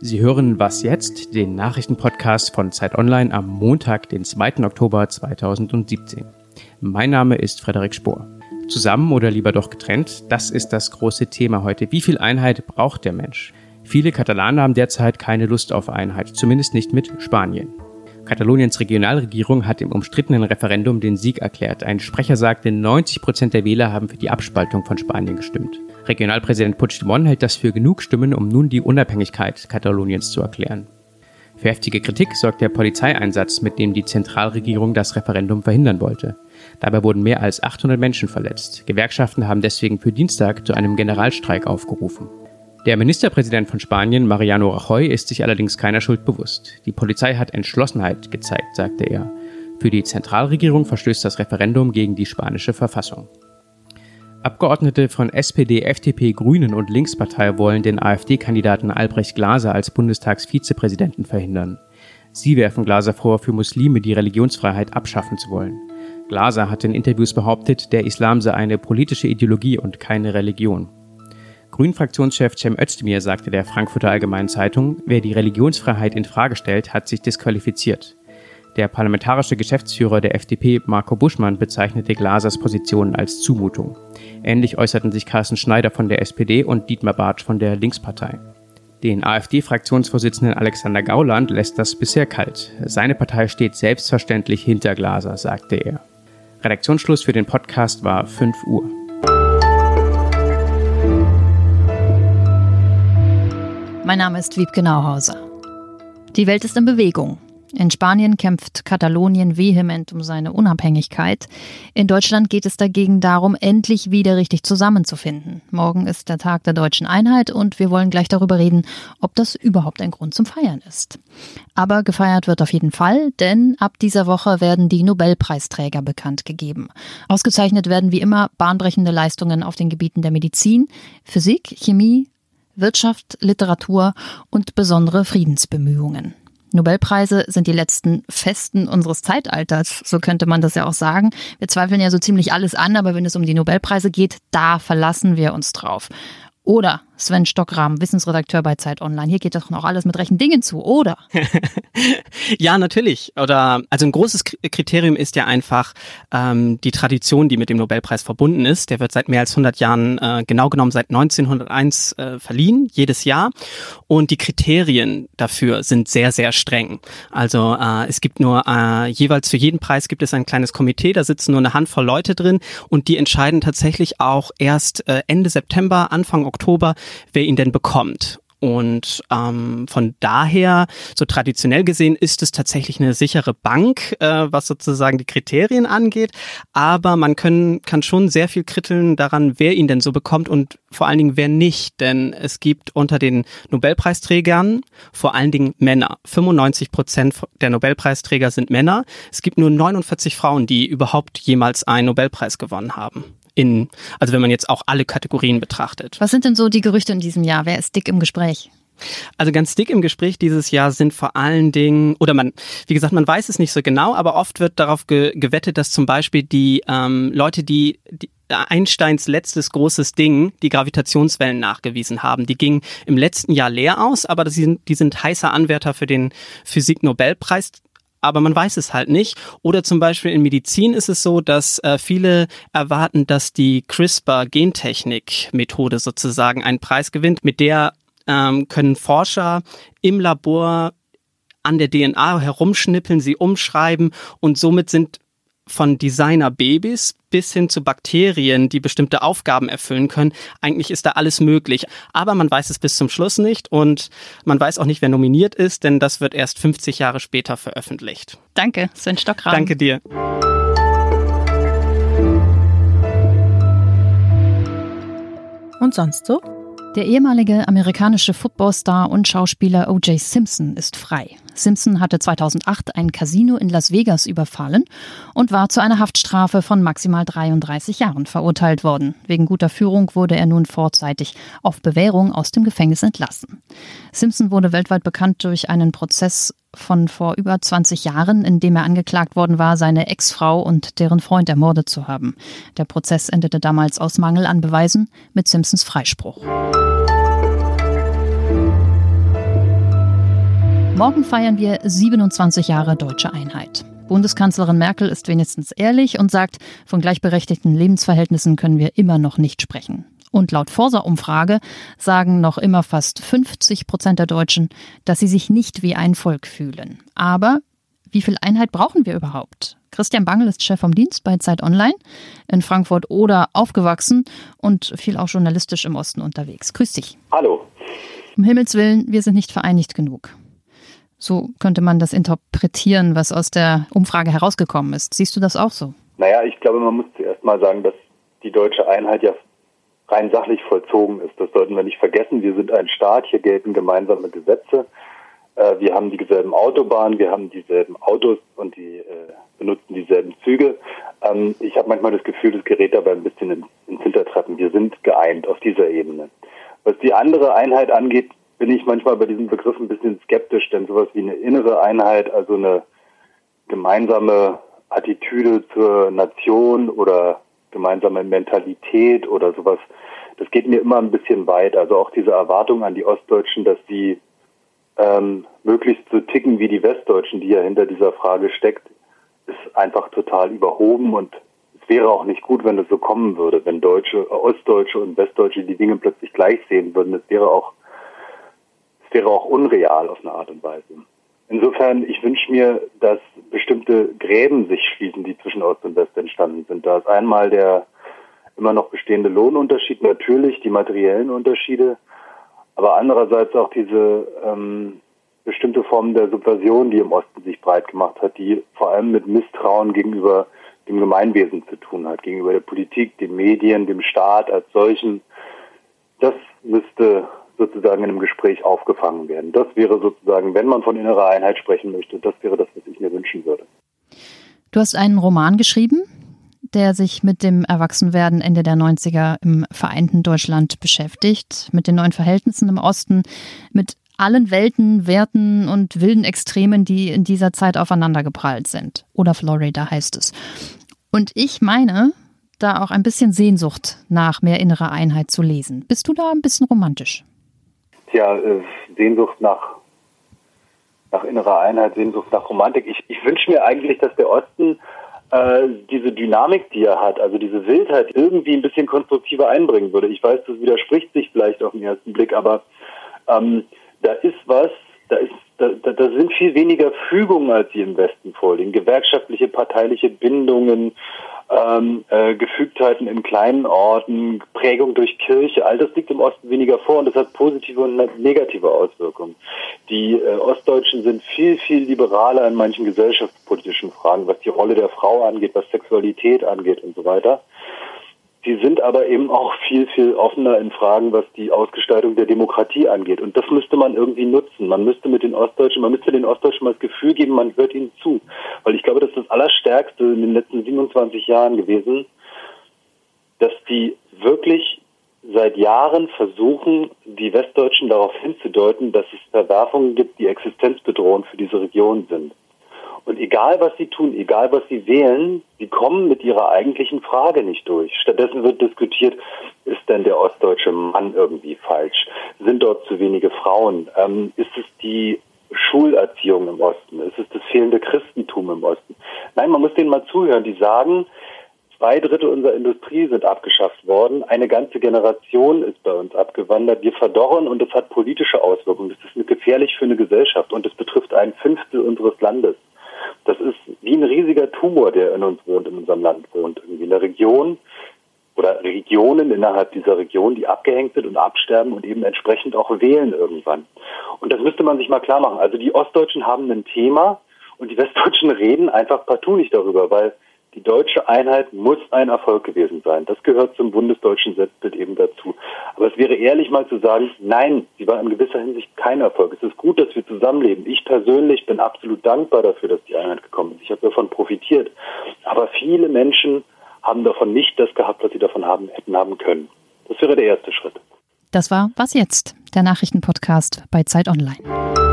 Sie hören Was jetzt, den Nachrichtenpodcast von Zeit Online am Montag, den 2. Oktober 2017. Mein Name ist Frederik Spohr. Zusammen oder lieber doch getrennt, das ist das große Thema heute. Wie viel Einheit braucht der Mensch? Viele Katalaner haben derzeit keine Lust auf Einheit, zumindest nicht mit Spanien. Kataloniens Regionalregierung hat im umstrittenen Referendum den Sieg erklärt. Ein Sprecher sagte, 90 Prozent der Wähler haben für die Abspaltung von Spanien gestimmt. Regionalpräsident Puigdemont hält das für genug Stimmen, um nun die Unabhängigkeit Kataloniens zu erklären. Für heftige Kritik sorgt der Polizeieinsatz, mit dem die Zentralregierung das Referendum verhindern wollte. Dabei wurden mehr als 800 Menschen verletzt. Gewerkschaften haben deswegen für Dienstag zu einem Generalstreik aufgerufen. Der Ministerpräsident von Spanien, Mariano Rajoy, ist sich allerdings keiner Schuld bewusst. Die Polizei hat Entschlossenheit gezeigt, sagte er. Für die Zentralregierung verstößt das Referendum gegen die spanische Verfassung. Abgeordnete von SPD, FDP, Grünen und Linkspartei wollen den AfD-Kandidaten Albrecht Glaser als Bundestagsvizepräsidenten verhindern. Sie werfen Glaser vor, für Muslime die Religionsfreiheit abschaffen zu wollen. Glaser hat in Interviews behauptet, der Islam sei eine politische Ideologie und keine Religion. Grünen-Fraktionschef Cem Özdemir sagte der Frankfurter Allgemeinen Zeitung, wer die Religionsfreiheit in Frage stellt, hat sich disqualifiziert. Der parlamentarische Geschäftsführer der FDP, Marco Buschmann, bezeichnete Glasers Position als Zumutung. Ähnlich äußerten sich Carsten Schneider von der SPD und Dietmar Bartsch von der Linkspartei. Den AfD-Fraktionsvorsitzenden Alexander Gauland lässt das bisher kalt. Seine Partei steht selbstverständlich hinter Glaser, sagte er. Redaktionsschluss für den Podcast war 5 Uhr. Mein Name ist Wiebke Nauhauser. Die Welt ist in Bewegung. In Spanien kämpft Katalonien vehement um seine Unabhängigkeit. In Deutschland geht es dagegen darum, endlich wieder richtig zusammenzufinden. Morgen ist der Tag der deutschen Einheit und wir wollen gleich darüber reden, ob das überhaupt ein Grund zum Feiern ist. Aber gefeiert wird auf jeden Fall, denn ab dieser Woche werden die Nobelpreisträger bekannt gegeben. Ausgezeichnet werden wie immer bahnbrechende Leistungen auf den Gebieten der Medizin, Physik, Chemie, Wirtschaft, Literatur und besondere Friedensbemühungen. Nobelpreise sind die letzten Festen unseres Zeitalters, so könnte man das ja auch sagen. Wir zweifeln ja so ziemlich alles an, aber wenn es um die Nobelpreise geht, da verlassen wir uns drauf. Oder Sven Stockrahm, Wissensredakteur bei Zeit Online. Hier geht doch noch alles mit rechten Dingen zu, oder? ja, natürlich. Oder also ein großes Kriterium ist ja einfach ähm, die Tradition, die mit dem Nobelpreis verbunden ist. Der wird seit mehr als 100 Jahren, äh, genau genommen seit 1901 äh, verliehen, jedes Jahr. Und die Kriterien dafür sind sehr, sehr streng. Also äh, es gibt nur äh, jeweils für jeden Preis gibt es ein kleines Komitee, da sitzen nur eine Handvoll Leute drin und die entscheiden tatsächlich auch erst äh, Ende September, Anfang Oktober, wer ihn denn bekommt. Und ähm, von daher, so traditionell gesehen, ist es tatsächlich eine sichere Bank, äh, was sozusagen die Kriterien angeht. Aber man können, kann schon sehr viel kritteln daran, wer ihn denn so bekommt und vor allen Dingen wer nicht. Denn es gibt unter den Nobelpreisträgern vor allen Dingen Männer. 95 Prozent der Nobelpreisträger sind Männer. Es gibt nur 49 Frauen, die überhaupt jemals einen Nobelpreis gewonnen haben in, also wenn man jetzt auch alle Kategorien betrachtet. Was sind denn so die Gerüchte in diesem Jahr? Wer ist dick im Gespräch? Also ganz dick im Gespräch dieses Jahr sind vor allen Dingen, oder man, wie gesagt, man weiß es nicht so genau, aber oft wird darauf ge gewettet, dass zum Beispiel die ähm, Leute, die, die Einsteins letztes großes Ding, die Gravitationswellen nachgewiesen haben. Die gingen im letzten Jahr leer aus, aber die sind, die sind heißer Anwärter für den Physik-Nobelpreis aber man weiß es halt nicht. Oder zum Beispiel in Medizin ist es so, dass äh, viele erwarten, dass die CRISPR-Gentechnik-Methode sozusagen einen Preis gewinnt. Mit der ähm, können Forscher im Labor an der DNA herumschnippeln, sie umschreiben und somit sind von Designer-Babys bis hin zu Bakterien, die bestimmte Aufgaben erfüllen können. Eigentlich ist da alles möglich. Aber man weiß es bis zum Schluss nicht und man weiß auch nicht, wer nominiert ist, denn das wird erst 50 Jahre später veröffentlicht. Danke, Sven Stockrahm. Danke dir. Und sonst so? Der ehemalige amerikanische Footballstar und Schauspieler O.J. Simpson ist frei. Simpson hatte 2008 ein Casino in Las Vegas überfallen und war zu einer Haftstrafe von maximal 33 Jahren verurteilt worden. Wegen guter Führung wurde er nun vorzeitig auf Bewährung aus dem Gefängnis entlassen. Simpson wurde weltweit bekannt durch einen Prozess von vor über 20 Jahren, in dem er angeklagt worden war, seine Ex-Frau und deren Freund ermordet zu haben. Der Prozess endete damals aus Mangel an Beweisen mit Simpsons Freispruch. Morgen feiern wir 27 Jahre deutsche Einheit. Bundeskanzlerin Merkel ist wenigstens ehrlich und sagt, von gleichberechtigten Lebensverhältnissen können wir immer noch nicht sprechen. Und laut Forsa-Umfrage sagen noch immer fast 50 Prozent der Deutschen, dass sie sich nicht wie ein Volk fühlen. Aber wie viel Einheit brauchen wir überhaupt? Christian Bangel ist Chef vom Dienst bei Zeit Online in Frankfurt oder aufgewachsen und viel auch journalistisch im Osten unterwegs. Grüß dich. Hallo. Um Himmels Willen, wir sind nicht vereinigt genug. So könnte man das interpretieren, was aus der Umfrage herausgekommen ist. Siehst du das auch so? Naja, ich glaube, man muss zuerst mal sagen, dass die deutsche Einheit ja rein sachlich vollzogen ist. Das sollten wir nicht vergessen. Wir sind ein Staat, hier gelten gemeinsame Gesetze. Äh, wir haben dieselben Autobahnen, wir haben dieselben Autos und die äh, benutzen dieselben Züge. Ähm, ich habe manchmal das Gefühl, das gerät dabei ein bisschen ins Hintertreffen. Wir sind geeint auf dieser Ebene. Was die andere Einheit angeht, bin ich manchmal bei diesem Begriff ein bisschen skeptisch, denn sowas wie eine innere Einheit, also eine gemeinsame Attitüde zur Nation oder gemeinsame Mentalität oder sowas, das geht mir immer ein bisschen weit. Also auch diese Erwartung an die Ostdeutschen, dass sie ähm, möglichst so ticken wie die Westdeutschen, die ja hinter dieser Frage steckt, ist einfach total überhoben und es wäre auch nicht gut, wenn es so kommen würde, wenn Deutsche, Ostdeutsche und Westdeutsche die Dinge plötzlich gleich sehen würden. Es wäre auch, es wäre auch unreal auf eine Art und Weise. Insofern, ich wünsche mir, dass bestimmte Gräben sich schließen, die zwischen Ost und West entstanden sind. Da ist einmal der immer noch bestehende Lohnunterschied, natürlich die materiellen Unterschiede, aber andererseits auch diese ähm, bestimmte Form der Subversion, die im Osten sich breit gemacht hat, die vor allem mit Misstrauen gegenüber dem Gemeinwesen zu tun hat, gegenüber der Politik, den Medien, dem Staat als solchen. Das müsste sozusagen in einem Gespräch aufgefangen werden. Das wäre sozusagen, wenn man von innerer Einheit sprechen möchte, das wäre das, was ich mir wünschen würde. Du hast einen Roman geschrieben, der sich mit dem Erwachsenwerden Ende der 90er im vereinten Deutschland beschäftigt, mit den neuen Verhältnissen im Osten, mit allen Welten, Werten und wilden Extremen, die in dieser Zeit aufeinandergeprallt sind. Oder Florida heißt es. Und ich meine, da auch ein bisschen Sehnsucht nach mehr innerer Einheit zu lesen. Bist du da ein bisschen romantisch? Tja, äh, Sehnsucht nach, nach innerer Einheit, Sehnsucht nach Romantik. Ich, ich wünsche mir eigentlich, dass der Osten äh, diese Dynamik, die er hat, also diese Wildheit irgendwie ein bisschen konstruktiver einbringen würde. Ich weiß, das widerspricht sich vielleicht auf den ersten Blick, aber ähm, da ist was, da ist da, da, da sind viel weniger Fügungen, als sie im Westen vorliegen. Gewerkschaftliche, parteiliche Bindungen, ähm, äh, Gefügtheiten in kleinen Orten, Prägung durch Kirche, all das liegt im Osten weniger vor und das hat positive und negative Auswirkungen. Die äh, Ostdeutschen sind viel, viel liberaler in manchen gesellschaftspolitischen Fragen, was die Rolle der Frau angeht, was Sexualität angeht und so weiter. Die sind aber eben auch viel, viel offener in Fragen, was die Ausgestaltung der Demokratie angeht. Und das müsste man irgendwie nutzen. Man müsste mit den Ostdeutschen, man müsste den Ostdeutschen mal das Gefühl geben, man hört ihnen zu. Weil ich glaube, das ist das Allerstärkste in den letzten 27 Jahren gewesen, dass die wirklich seit Jahren versuchen, die Westdeutschen darauf hinzudeuten, dass es Verwerfungen gibt, die existenzbedrohend für diese Region sind. Und egal, was sie tun, egal, was sie wählen, sie kommen mit ihrer eigentlichen Frage nicht durch. Stattdessen wird diskutiert, ist denn der ostdeutsche Mann irgendwie falsch? Sind dort zu wenige Frauen? Ähm, ist es die Schulerziehung im Osten? Ist es das fehlende Christentum im Osten? Nein, man muss denen mal zuhören. Die sagen, zwei Drittel unserer Industrie sind abgeschafft worden. Eine ganze Generation ist bei uns abgewandert. Wir verdorren und das hat politische Auswirkungen. Das ist gefährlich für eine Gesellschaft und es betrifft ein Fünftel unseres Landes. Ein riesiger Tumor, der in uns wohnt, in unserem Land wohnt. Irgendwie eine Region oder Regionen innerhalb dieser Region, die abgehängt sind und absterben und eben entsprechend auch wählen irgendwann. Und das müsste man sich mal klar machen. Also die Ostdeutschen haben ein Thema und die Westdeutschen reden einfach partout nicht darüber, weil die deutsche Einheit muss ein Erfolg gewesen sein. Das gehört zum bundesdeutschen Selbstbild eben dazu. Aber es wäre ehrlich mal zu sagen, nein, sie war in gewisser Hinsicht kein Erfolg. Es ist gut, dass wir zusammenleben. Ich persönlich bin absolut dankbar dafür, dass die Einheit gekommen ist. Ich habe davon profitiert. Aber viele Menschen haben davon nicht das gehabt, was sie davon haben, hätten haben können. Das wäre der erste Schritt. Das war Was jetzt? Der Nachrichtenpodcast bei Zeit Online.